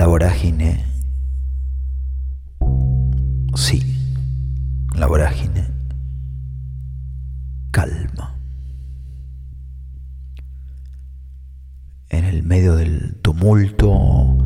La vorágine, sí, la vorágine calma. En el medio del tumulto,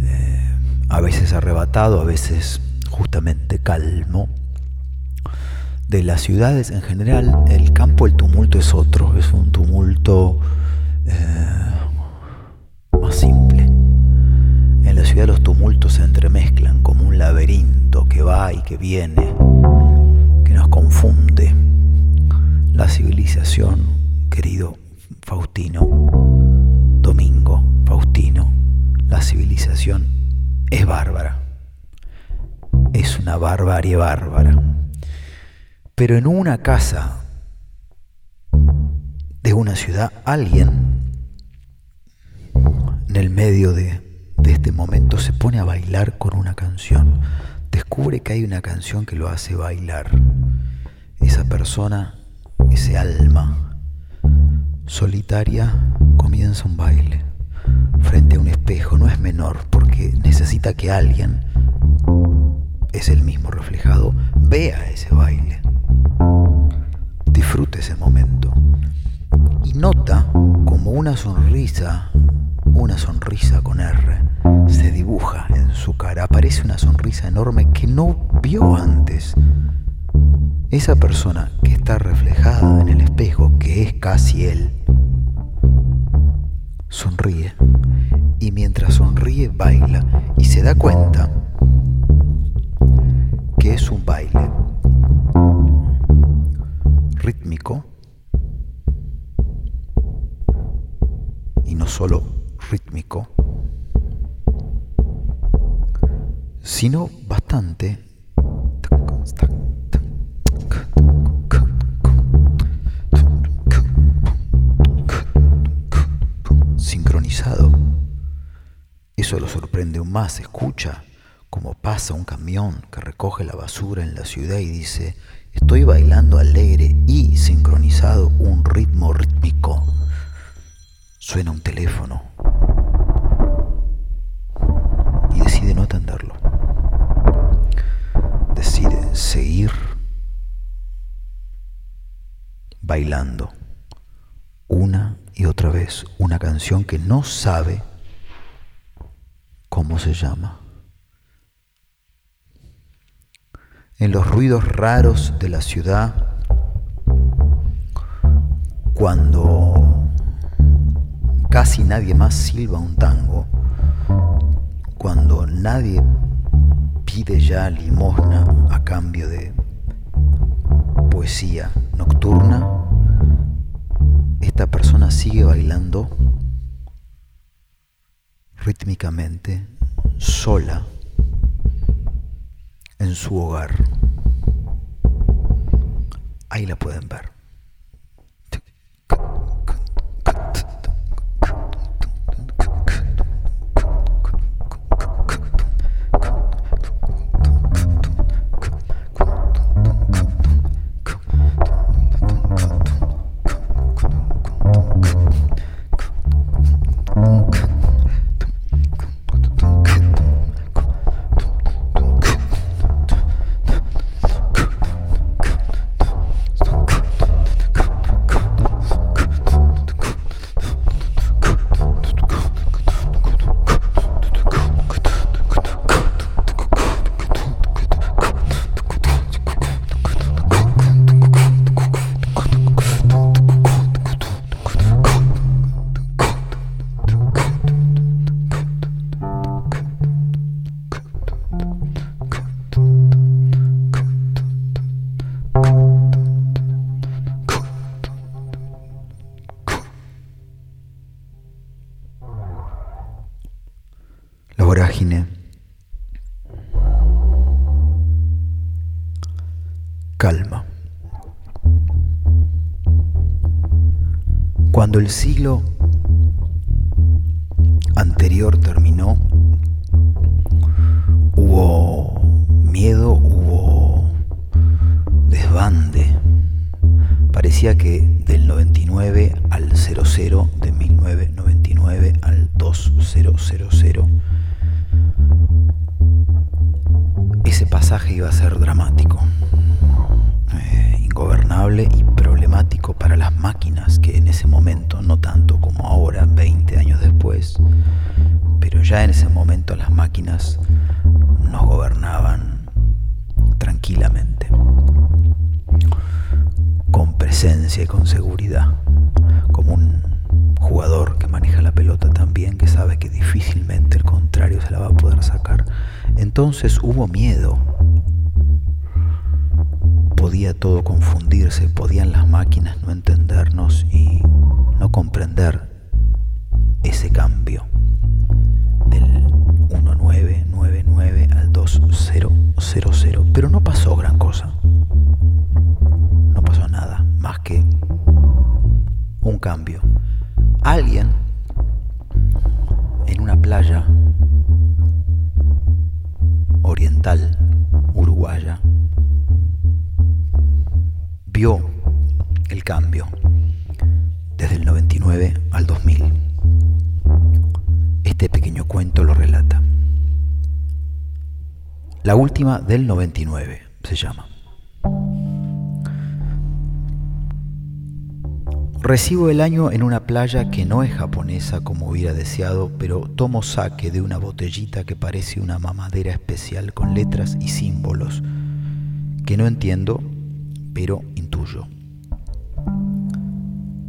eh, a veces arrebatado, a veces justamente calmo, de las ciudades en general, el campo, el tumulto es otro, es un tumulto eh, Los tumultos se entremezclan como un laberinto que va y que viene, que nos confunde. La civilización, querido Faustino, Domingo, Faustino, la civilización es bárbara. Es una barbarie bárbara. Pero en una casa de una ciudad, alguien en el medio de, de, este momento se pone a bailar con una canción. Descubre que hay una canción que lo hace bailar. Esa persona, ese alma solitaria, comienza un baile frente a un espejo. No es menor porque necesita que alguien, es el mismo reflejado, vea ese baile disfrute ese momento y nota como una sonrisa, una sonrisa con R, se dibuja en su cara. Aparece una sonrisa enorme que no vio antes. Esa persona que está reflejada en el espejo, que es casi él, sonríe y mientras sonríe baila y se da cuenta que es un baile rítmico y no solo rítmico, sino bastante sincronizado. Eso lo sorprende aún más, escucha cómo pasa un camión que recoge la basura en la ciudad y dice, Estoy bailando alegre y sincronizado un ritmo rítmico. Suena un teléfono bailando una y otra vez una canción que no sabe cómo se llama. en los ruidos raros de la ciudad, cuando casi nadie más silba un tango, cuando nadie pide ya limosna a cambio de poesía nocturna, esta persona sigue bailando rítmicamente, sola, en su hogar. Ahí la pueden ver. Cuando el siglo anterior terminó, hubo miedo, hubo desbande. Parecía que del 99 al 00, de 1999 al 2000, ese pasaje iba a ser dramático, eh, ingobernable y para las máquinas que en ese momento, no tanto como ahora, 20 años después, pero ya en ese momento las máquinas nos gobernaban tranquilamente, con presencia y con seguridad, como un jugador que maneja la pelota tan bien que sabe que difícilmente el contrario se la va a poder sacar. Entonces hubo miedo. Podía todo confundirse, podían las máquinas no entendernos y no comprender ese cambio del 1999 al 2000. Pero no pasó gran cosa. No pasó nada más que un cambio alguien en una playa oriental uruguaya el cambio desde el 99 al 2000. Este pequeño cuento lo relata. La última del 99 se llama. Recibo el año en una playa que no es japonesa como hubiera deseado, pero tomo saque de una botellita que parece una mamadera especial con letras y símbolos que no entiendo, pero intuyo.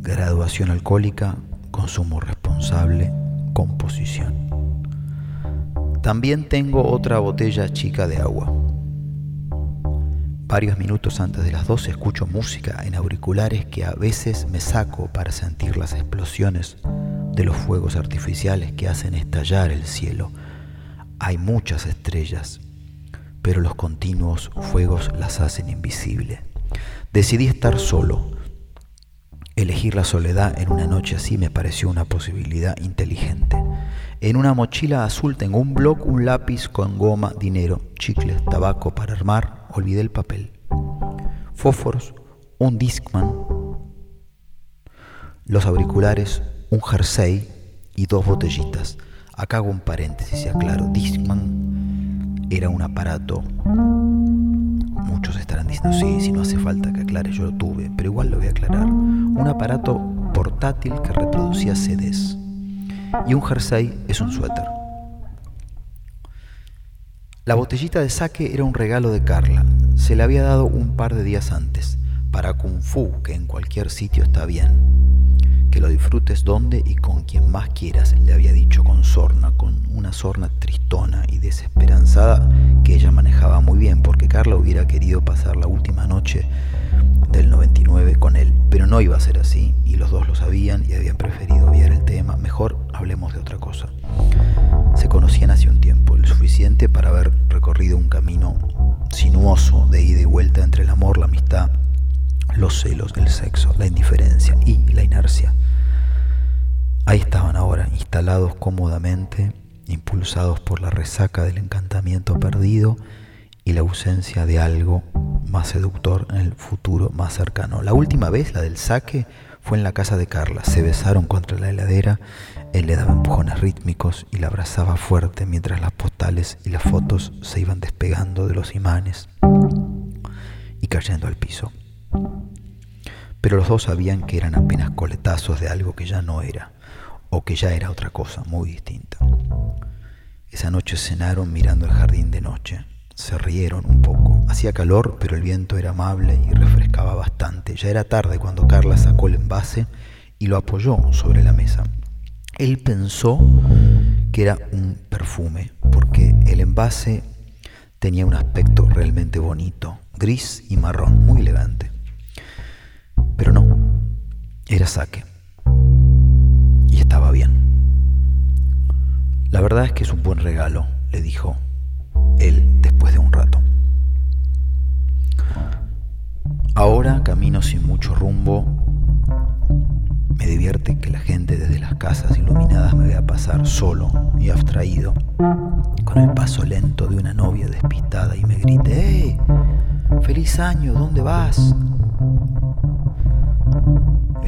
Graduación alcohólica, consumo responsable, composición. También tengo otra botella chica de agua. Varios minutos antes de las 12 escucho música en auriculares que a veces me saco para sentir las explosiones de los fuegos artificiales que hacen estallar el cielo. Hay muchas estrellas, pero los continuos fuegos las hacen invisibles. Decidí estar solo. Elegir la soledad en una noche así me pareció una posibilidad inteligente. En una mochila azul tengo un bloc, un lápiz con goma, dinero, chicles, tabaco para armar, olvidé el papel. Fósforos, un Discman, los auriculares, un jersey y dos botellitas. Acá hago un paréntesis aclaro. Discman era un aparato. Muchos estarán diciendo, sí, si no hace falta que aclare, yo lo tuve, pero igual lo voy a aclarar. Un aparato portátil que reproducía CDs. Y un jersey es un suéter. La botellita de saque era un regalo de Carla. Se le había dado un par de días antes, para Kung Fu, que en cualquier sitio está bien. Que lo disfrutes donde y con quien más quieras, le había dicho con sorna, con una sorna tristona y desesperanzada que ella manejaba muy bien, porque Carla hubiera querido pasar la última noche del 99 con él, pero no iba a ser así, y los dos lo sabían y habían preferido obviar el tema. Mejor hablemos de otra cosa. Se conocían hace un tiempo, lo suficiente para haber recorrido un camino sinuoso de ida y vuelta los celos, el sexo, la indiferencia y la inercia. Ahí estaban ahora, instalados cómodamente, impulsados por la resaca del encantamiento perdido y la ausencia de algo más seductor en el futuro más cercano. La última vez, la del saque, fue en la casa de Carla. Se besaron contra la heladera, él le daba empujones rítmicos y la abrazaba fuerte mientras las postales y las fotos se iban despegando de los imanes y cayendo al piso. Pero los dos sabían que eran apenas coletazos de algo que ya no era, o que ya era otra cosa muy distinta. Esa noche cenaron mirando el jardín de noche. Se rieron un poco. Hacía calor, pero el viento era amable y refrescaba bastante. Ya era tarde cuando Carla sacó el envase y lo apoyó sobre la mesa. Él pensó que era un perfume, porque el envase tenía un aspecto realmente bonito, gris y marrón, muy elegante. Saque. Y estaba bien. La verdad es que es un buen regalo, le dijo él después de un rato. Ahora camino sin mucho rumbo. Me divierte que la gente desde las casas iluminadas me vea pasar solo y abstraído, con el paso lento de una novia despistada y me grite, ¡Eh! ¡Feliz año! ¿Dónde vas?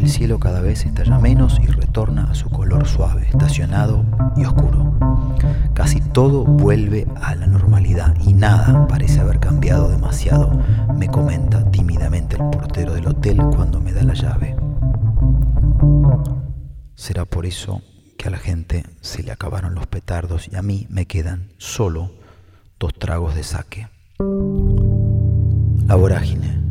El cielo cada vez estalla menos y retorna a su color suave, estacionado y oscuro. Casi todo vuelve a la normalidad y nada parece haber cambiado demasiado, me comenta tímidamente el portero del hotel cuando me da la llave. Será por eso que a la gente se le acabaron los petardos y a mí me quedan solo dos tragos de saque. La vorágine